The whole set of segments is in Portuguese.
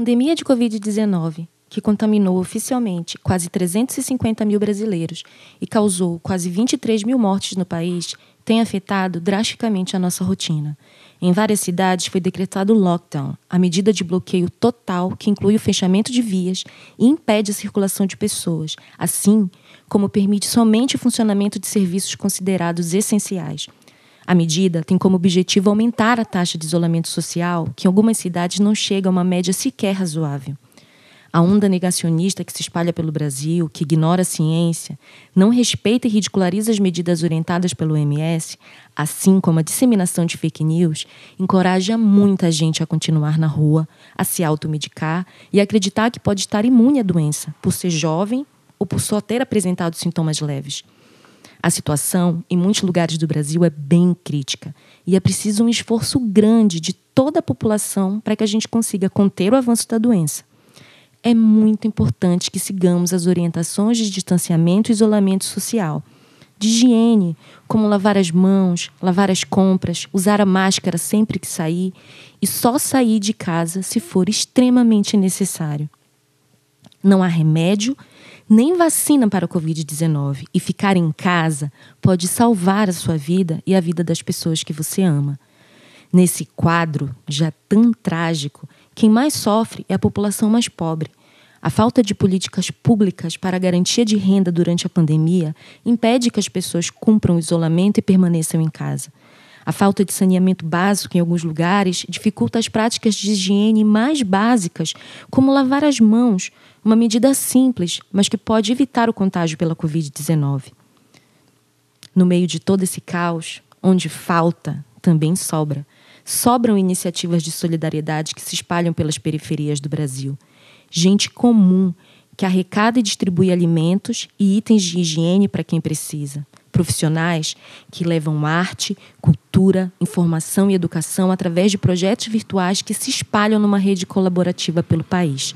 Pandemia de Covid-19, que contaminou oficialmente quase 350 mil brasileiros e causou quase 23 mil mortes no país, tem afetado drasticamente a nossa rotina. Em várias cidades foi decretado lockdown, a medida de bloqueio total que inclui o fechamento de vias e impede a circulação de pessoas, assim como permite somente o funcionamento de serviços considerados essenciais, a medida tem como objetivo aumentar a taxa de isolamento social, que em algumas cidades não chega a uma média sequer razoável. A onda negacionista que se espalha pelo Brasil, que ignora a ciência, não respeita e ridiculariza as medidas orientadas pelo OMS, assim como a disseminação de fake news, encoraja muita gente a continuar na rua, a se automedicar e acreditar que pode estar imune à doença, por ser jovem ou por só ter apresentado sintomas leves. A situação em muitos lugares do Brasil é bem crítica e é preciso um esforço grande de toda a população para que a gente consiga conter o avanço da doença. É muito importante que sigamos as orientações de distanciamento e isolamento social, de higiene, como lavar as mãos, lavar as compras, usar a máscara sempre que sair e só sair de casa se for extremamente necessário. Não há remédio nem vacina para a Covid-19 e ficar em casa pode salvar a sua vida e a vida das pessoas que você ama. Nesse quadro já tão trágico, quem mais sofre é a população mais pobre. A falta de políticas públicas para a garantia de renda durante a pandemia impede que as pessoas cumpram o isolamento e permaneçam em casa. A falta de saneamento básico em alguns lugares dificulta as práticas de higiene mais básicas, como lavar as mãos, uma medida simples, mas que pode evitar o contágio pela Covid-19. No meio de todo esse caos, onde falta, também sobra. Sobram iniciativas de solidariedade que se espalham pelas periferias do Brasil. Gente comum que arrecada e distribui alimentos e itens de higiene para quem precisa profissionais que levam arte, cultura, informação e educação através de projetos virtuais que se espalham numa rede colaborativa pelo país.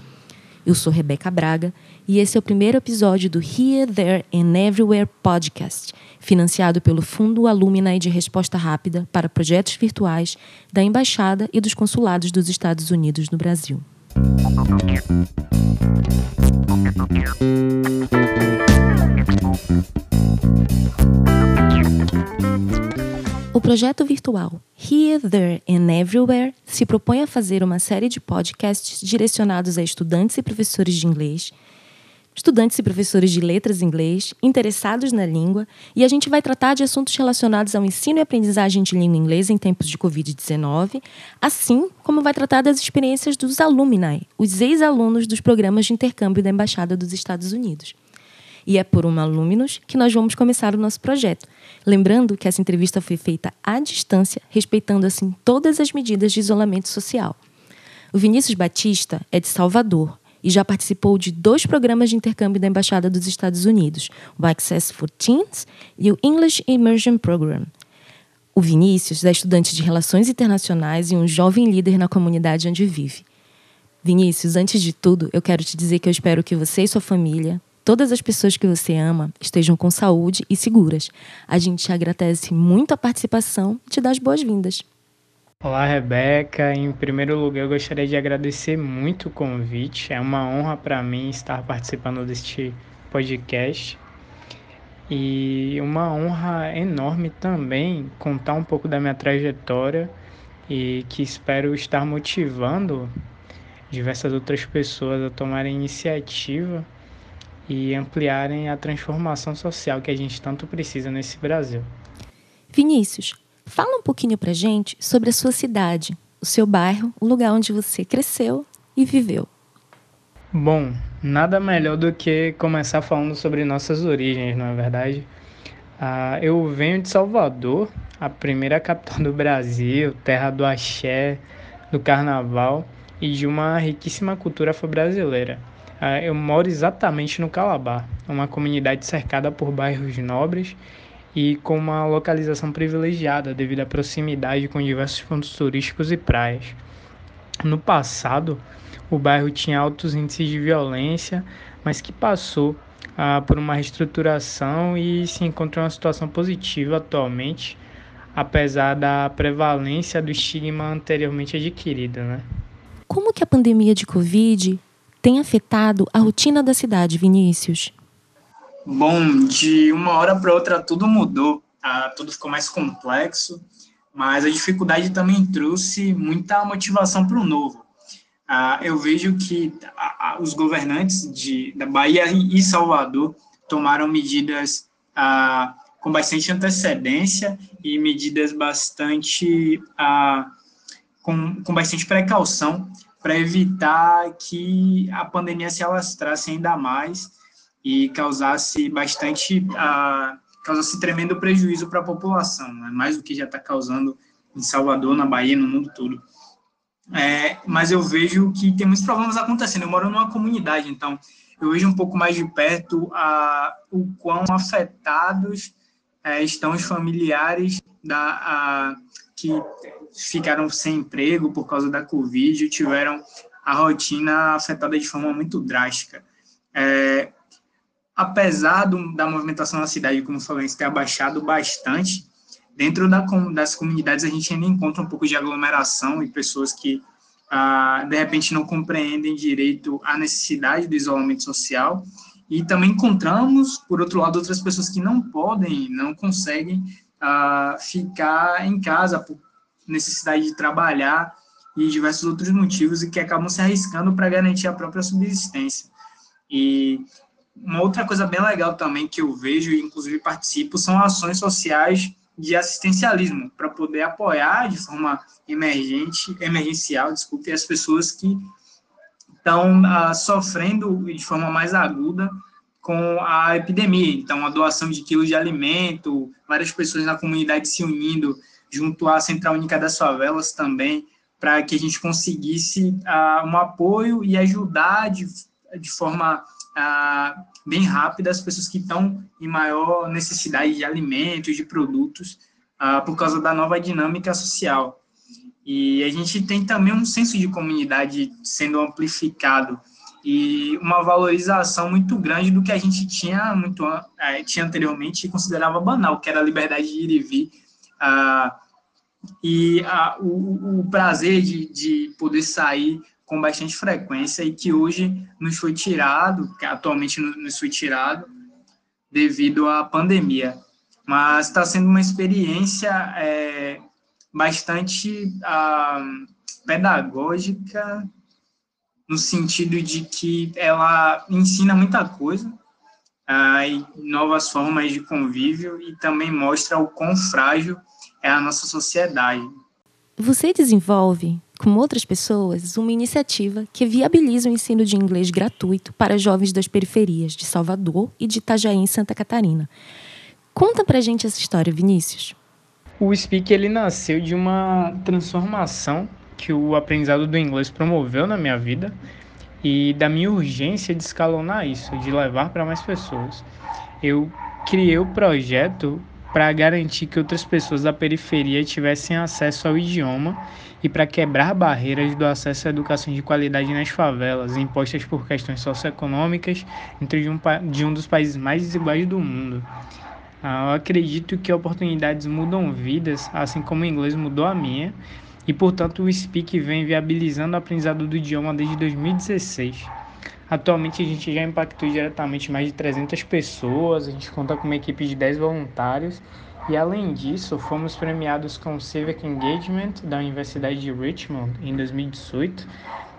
Eu sou Rebeca Braga e esse é o primeiro episódio do Here, There and Everywhere podcast, financiado pelo Fundo Alumni de Resposta Rápida para Projetos Virtuais da Embaixada e dos Consulados dos Estados Unidos no Brasil. O projeto virtual Here, There and Everywhere se propõe a fazer uma série de podcasts direcionados a estudantes e professores de inglês, estudantes e professores de letras em inglês, interessados na língua, e a gente vai tratar de assuntos relacionados ao ensino e aprendizagem de língua inglesa em tempos de Covid-19, assim como vai tratar das experiências dos alumni, os ex-alunos dos programas de intercâmbio da Embaixada dos Estados Unidos. E é por uma alumnos que nós vamos começar o nosso projeto. Lembrando que essa entrevista foi feita à distância, respeitando assim todas as medidas de isolamento social. O Vinícius Batista é de Salvador e já participou de dois programas de intercâmbio da Embaixada dos Estados Unidos, o Access for Teens e o English Immersion Program. O Vinícius é estudante de Relações Internacionais e um jovem líder na comunidade onde vive. Vinícius, antes de tudo, eu quero te dizer que eu espero que você e sua família todas as pessoas que você ama estejam com saúde e seguras. A gente te agradece muito a participação e te dá as boas-vindas. Olá, Rebeca. Em primeiro lugar, eu gostaria de agradecer muito o convite. É uma honra para mim estar participando deste podcast. E uma honra enorme também contar um pouco da minha trajetória e que espero estar motivando diversas outras pessoas a tomarem iniciativa e ampliarem a transformação social que a gente tanto precisa nesse Brasil. Vinícius, fala um pouquinho pra gente sobre a sua cidade, o seu bairro, o lugar onde você cresceu e viveu. Bom, nada melhor do que começar falando sobre nossas origens, não é verdade? Ah, eu venho de Salvador, a primeira capital do Brasil, terra do axé, do carnaval e de uma riquíssima cultura afro-brasileira. Ah, eu moro exatamente no Calabar, uma comunidade cercada por bairros nobres e com uma localização privilegiada devido à proximidade com diversos pontos turísticos e praias. No passado, o bairro tinha altos índices de violência, mas que passou ah, por uma reestruturação e se encontra em uma situação positiva atualmente, apesar da prevalência do estigma anteriormente adquirido. Né? como que a pandemia de Covid tem afetado a rotina da cidade, Vinícius? Bom, de uma hora para outra tudo mudou, ah, tudo ficou mais complexo, mas a dificuldade também trouxe muita motivação para o novo. Ah, eu vejo que os governantes de, da Bahia e Salvador tomaram medidas ah, com bastante antecedência e medidas bastante ah, com, com bastante precaução para evitar que a pandemia se alastrasse ainda mais e causasse bastante, uh, causasse tremendo prejuízo para a população, né? mais do que já está causando em Salvador, na Bahia, no mundo todo. É, mas eu vejo que tem muitos problemas acontecendo. Eu moro numa comunidade, então eu vejo um pouco mais de perto a, o quão afetados é, estão os familiares da, a, que ficaram sem emprego por causa da Covid e tiveram a rotina afetada de forma muito drástica. É, apesar do, da movimentação na cidade, como falei, ter abaixado bastante, dentro da, das comunidades a gente ainda encontra um pouco de aglomeração e pessoas que, ah, de repente, não compreendem direito a necessidade do isolamento social. E também encontramos, por outro lado, outras pessoas que não podem, não conseguem ah, ficar em casa por necessidade de trabalhar e diversos outros motivos e que acabam se arriscando para garantir a própria subsistência. E uma outra coisa bem legal também que eu vejo e inclusive participo são ações sociais de assistencialismo para poder apoiar de forma emergente, emergencial, desculpe, as pessoas que estão ah, sofrendo de forma mais aguda com a epidemia. Então, a doação de quilos de alimento, várias pessoas na comunidade se unindo junto à Central Única das Favelas também, para que a gente conseguisse ah, um apoio e ajudar de, de forma ah, bem rápida as pessoas que estão em maior necessidade de alimentos, de produtos, ah, por causa da nova dinâmica social. E a gente tem também um senso de comunidade sendo amplificado e uma valorização muito grande do que a gente tinha muito é, tinha anteriormente e considerava banal, que era a liberdade de ir e vir, ah, e ah, o, o, prazer de, de poder sair com bastante frequência e que hoje nos foi tirado, que atualmente nos foi tirado devido à pandemia. Mas está sendo uma experiência é, bastante ah, pedagógica, no sentido de que ela ensina muita coisa, ah, novas formas de convívio e também mostra o quão frágil é a nossa sociedade. Você desenvolve com outras pessoas, uma iniciativa que viabiliza o ensino de inglês gratuito para jovens das periferias de Salvador e de Itajaí, em Santa Catarina. Conta pra gente essa história, Vinícius. O Speak ele nasceu de uma transformação que o aprendizado do inglês promoveu na minha vida e da minha urgência de escalonar isso, de levar para mais pessoas. Eu criei o projeto para garantir que outras pessoas da periferia tivessem acesso ao idioma e para quebrar barreiras do acesso à educação de qualidade nas favelas, impostas por questões socioeconômicas dentro de um, de um dos países mais desiguais do mundo. Ah, eu acredito que oportunidades mudam vidas, assim como o inglês mudou a minha, e portanto o Speak vem viabilizando o aprendizado do idioma desde 2016. Atualmente a gente já impactou diretamente mais de 300 pessoas, a gente conta com uma equipe de 10 voluntários e além disso, fomos premiados com o Civic Engagement da Universidade de Richmond em 2018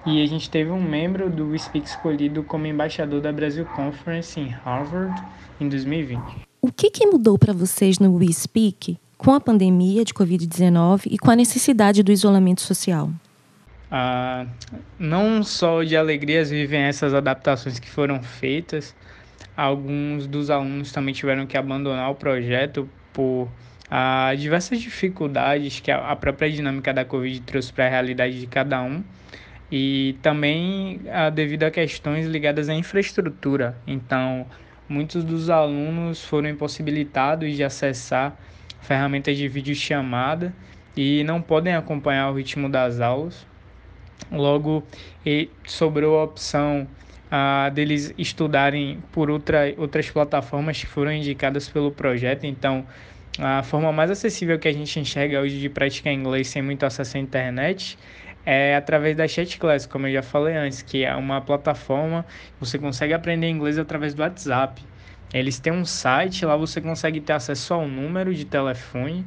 e a gente teve um membro do WeSpeak escolhido como embaixador da Brasil Conference em Harvard em 2020. O que, que mudou para vocês no WeSpeak com a pandemia de Covid-19 e com a necessidade do isolamento social? Ah, não só de alegrias vivem essas adaptações que foram feitas, alguns dos alunos também tiveram que abandonar o projeto por ah, diversas dificuldades que a própria dinâmica da Covid trouxe para a realidade de cada um e também ah, devido a questões ligadas à infraestrutura. Então, muitos dos alunos foram impossibilitados de acessar ferramentas de videochamada e não podem acompanhar o ritmo das aulas Logo, sobrou a opção ah, deles estudarem por outra, outras plataformas que foram indicadas pelo projeto. Então, a forma mais acessível que a gente enxerga hoje de praticar inglês sem muito acesso à internet é através da Chat Class, como eu já falei antes, que é uma plataforma você consegue aprender inglês através do WhatsApp. Eles têm um site, lá você consegue ter acesso ao número de telefone.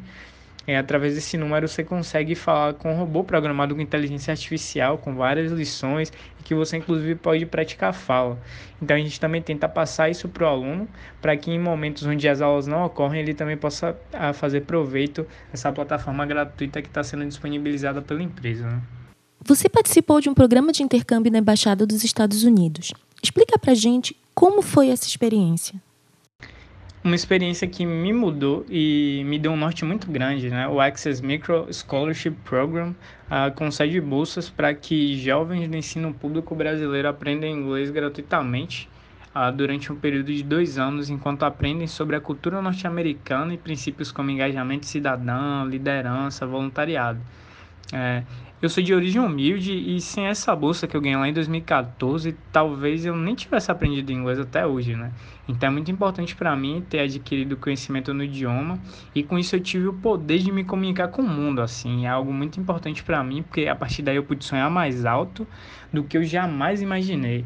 E através desse número você consegue falar com um robô programado com inteligência artificial, com várias lições, e que você inclusive pode praticar fala. Então a gente também tenta passar isso para o aluno, para que em momentos onde as aulas não ocorrem, ele também possa a, ah, fazer proveito dessa plataforma gratuita que está sendo disponibilizada pela empresa. Né? Você participou de um programa de intercâmbio na Embaixada dos Estados Unidos. Explica pra gente como foi essa experiência. Uma experiência que me mudou e me deu um norte muito grande, né? O Access Micro Scholarship Program uh, concede bolsas para que jovens do ensino público brasileiro aprendam inglês gratuitamente uh, durante um período de dois anos, enquanto aprendem sobre a cultura norte-americana e princípios como engajamento cidadão, liderança, voluntariado. É, eu sou de origem humilde e sem essa bolsa que eu ganhei lá em 2014, talvez eu nem tivesse aprendido inglês até hoje, né? Então é muito importante para mim ter adquirido conhecimento no idioma e com isso eu tive o poder de me comunicar com o mundo, assim, é algo muito importante para mim, porque a partir daí eu pude sonhar mais alto do que eu jamais imaginei.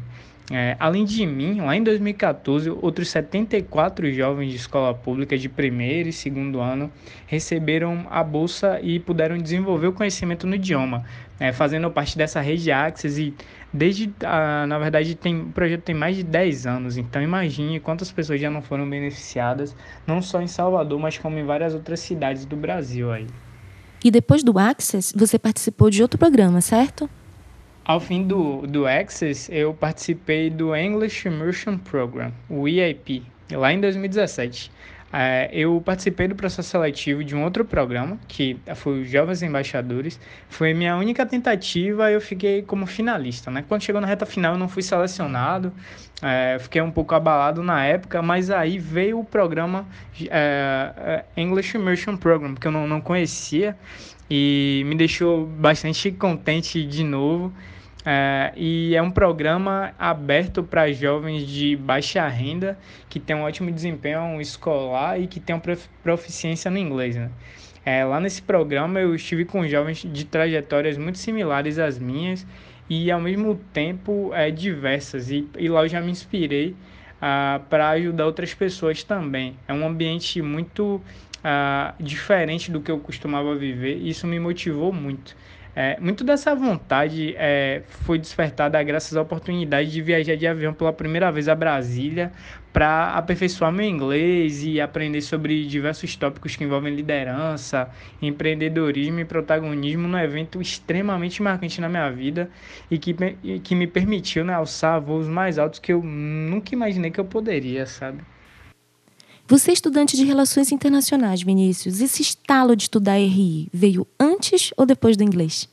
É, além de mim, lá em 2014, outros 74 jovens de escola pública de primeiro e segundo ano receberam a bolsa e puderam desenvolver o conhecimento no idioma, é, fazendo parte dessa rede Access e desde, a, na verdade, tem, o projeto tem mais de 10 anos, então imagine quantas pessoas já não foram beneficiadas, não só em Salvador, mas como em várias outras cidades do Brasil aí. E depois do Access, você participou de outro programa, certo? Ao fim do, do Access, eu participei do English Immersion Program, o EIP, lá em 2017. É, eu participei do processo seletivo de um outro programa, que foi os Jovens Embaixadores. Foi minha única tentativa eu fiquei como finalista. Né? Quando chegou na reta final, eu não fui selecionado, é, fiquei um pouco abalado na época, mas aí veio o programa é, é English Immersion Program, que eu não, não conhecia e me deixou bastante contente de novo. É, e é um programa aberto para jovens de baixa renda que tem um ótimo desempenho escolar e que tem uma proficiência no inglês. Né? É, lá nesse programa eu estive com jovens de trajetórias muito similares às minhas e ao mesmo tempo é, diversas. E, e lá eu já me inspirei ah, para ajudar outras pessoas também. É um ambiente muito ah, diferente do que eu costumava viver e isso me motivou muito. É, muito dessa vontade é, foi despertada graças à oportunidade de viajar de avião pela primeira vez a Brasília para aperfeiçoar meu inglês e aprender sobre diversos tópicos que envolvem liderança, empreendedorismo e protagonismo num evento extremamente marcante na minha vida e que, que me permitiu né, alçar voos mais altos que eu nunca imaginei que eu poderia, sabe? Você é estudante de Relações Internacionais, Vinícius. Esse estalo de estudar RI veio antes ou depois do inglês?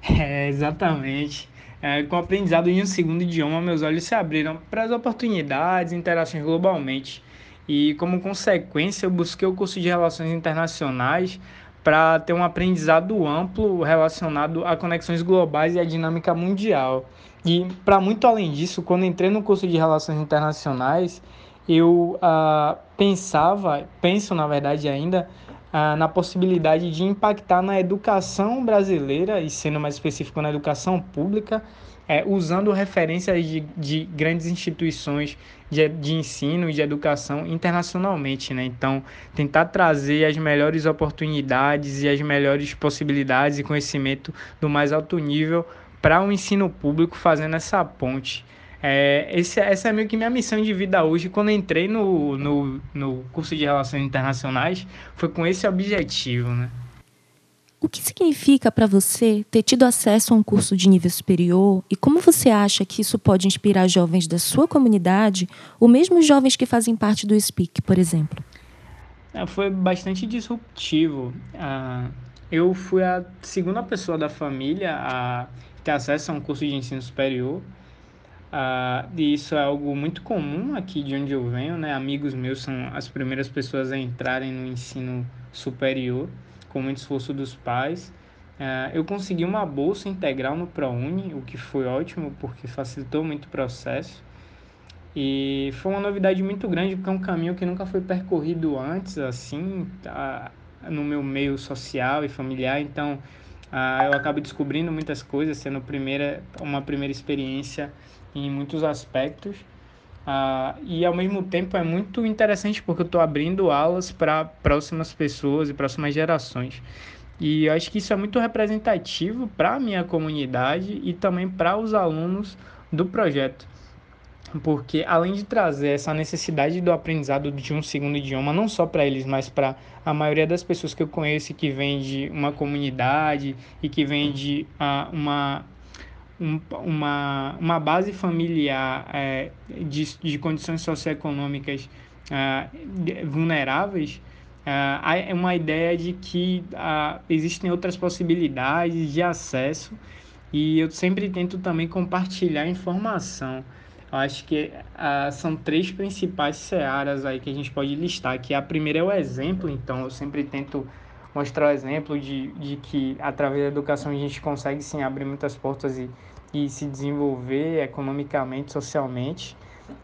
É, exatamente. É, com o aprendizado em um segundo idioma, meus olhos se abriram para as oportunidades e interações globalmente. E, como consequência, eu busquei o curso de Relações Internacionais para ter um aprendizado amplo relacionado a conexões globais e a dinâmica mundial. E, para muito além disso, quando entrei no curso de Relações Internacionais, eu uh, pensava, penso na verdade ainda, uh, na possibilidade de impactar na educação brasileira, e sendo mais específico na educação pública, é, usando referências de, de grandes instituições de, de ensino e de educação internacionalmente. Né? Então, tentar trazer as melhores oportunidades e as melhores possibilidades e conhecimento do mais alto nível para o ensino público, fazendo essa ponte. É, esse, essa é meio que minha missão de vida hoje. Quando entrei no, no, no curso de Relações Internacionais, foi com esse objetivo, né? O que significa para você ter tido acesso a um curso de nível superior e como você acha que isso pode inspirar jovens da sua comunidade ou mesmo jovens que fazem parte do SPEAK, por exemplo? É, foi bastante disruptivo. Ah, eu fui a segunda pessoa da família a ter acesso a um curso de ensino superior. Ah, e isso é algo muito comum aqui de onde eu venho, né? Amigos meus são as primeiras pessoas a entrarem no ensino superior, com muito esforço dos pais. Ah, eu consegui uma bolsa integral no ProUni, o que foi ótimo, porque facilitou muito o processo. E foi uma novidade muito grande, porque é um caminho que nunca foi percorrido antes, assim, tá, no meu meio social e familiar. Então, Uh, eu acabo descobrindo muitas coisas, sendo primeira, uma primeira experiência em muitos aspectos. Uh, e ao mesmo tempo é muito interessante porque eu estou abrindo aulas para próximas pessoas e próximas gerações. E eu acho que isso é muito representativo para a minha comunidade e também para os alunos do projeto. Porque além de trazer essa necessidade do aprendizado de um segundo idioma, não só para eles, mas para a maioria das pessoas que eu conheço que vem de uma comunidade e que vem de uh, uma um, uma, uma base familiar é, de, de condições socioeconômicas uh, vulneráveis, uh, há uma ideia de que existem outras possibilidades de acesso e eu sempre tento também compartilhar informação. Eu acho que são três principais searas aí que a gente pode listar, que a primeira é o exemplo, então eu sempre tento mostrar o exemplo de, de que através da educação a gente consegue sim abrir muitas portas e e se desenvolver economicamente, socialmente.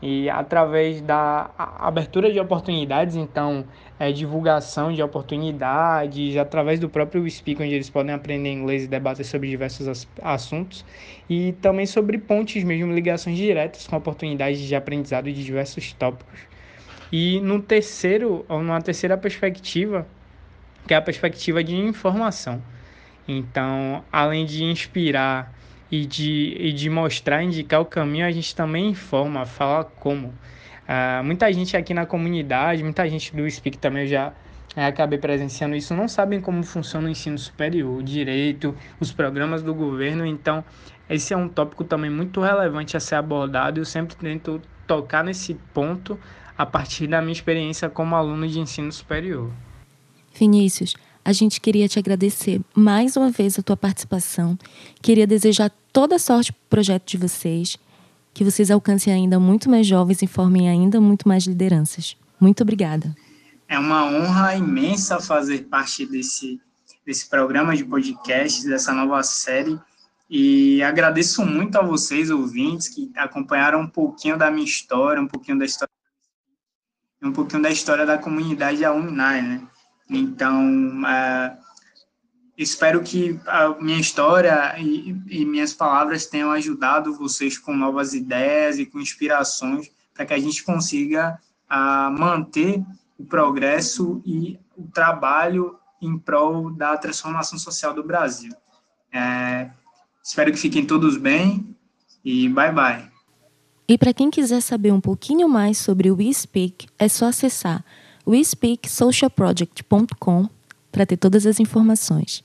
E através da abertura de oportunidades, então, é, divulgação de oportunidades, através do próprio Speak, onde eles podem aprender inglês e debater sobre diversos assuntos, e também sobre pontes mesmo, ligações diretas com oportunidades de aprendizado de diversos tópicos. E no terceiro, ou numa terceira perspectiva, que é a perspectiva de informação. Então, além de inspirar e de, e de mostrar, indicar o caminho, a gente também informa, fala como. Uh, muita gente aqui na comunidade, muita gente do Speak também eu já é, acabei presenciando isso, não sabem como funciona o ensino superior, o direito, os programas do governo, então esse é um tópico também muito relevante a ser abordado eu sempre tento tocar nesse ponto a partir da minha experiência como aluno de ensino superior. Vinícius, a gente queria te agradecer mais uma vez a tua participação. Queria desejar toda sorte para o projeto de vocês, que vocês alcancem ainda muito mais jovens e formem ainda muito mais lideranças. Muito obrigada. É uma honra imensa fazer parte desse, desse programa de podcast, dessa nova série. E agradeço muito a vocês, ouvintes, que acompanharam um pouquinho da minha história, um pouquinho da história, um pouquinho da história da comunidade alumni, né? Então, é, espero que a minha história e, e, minhas palavras tenham ajudado vocês com novas ideias e com inspirações para que a gente consiga a, manter o progresso e o trabalho em prol da transformação social do Brasil. É, espero que fiquem todos bem e bye bye. E para quem quiser saber um pouquinho mais sobre o WeSpeak, é só acessar WeSpeakSocialProject.com para ter todas as informações.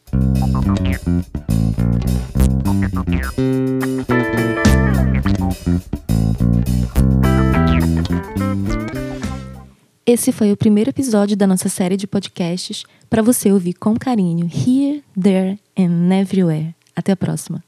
Esse foi o primeiro episódio da nossa série de podcasts para você ouvir com carinho Here, There and Everywhere. Até a próxima.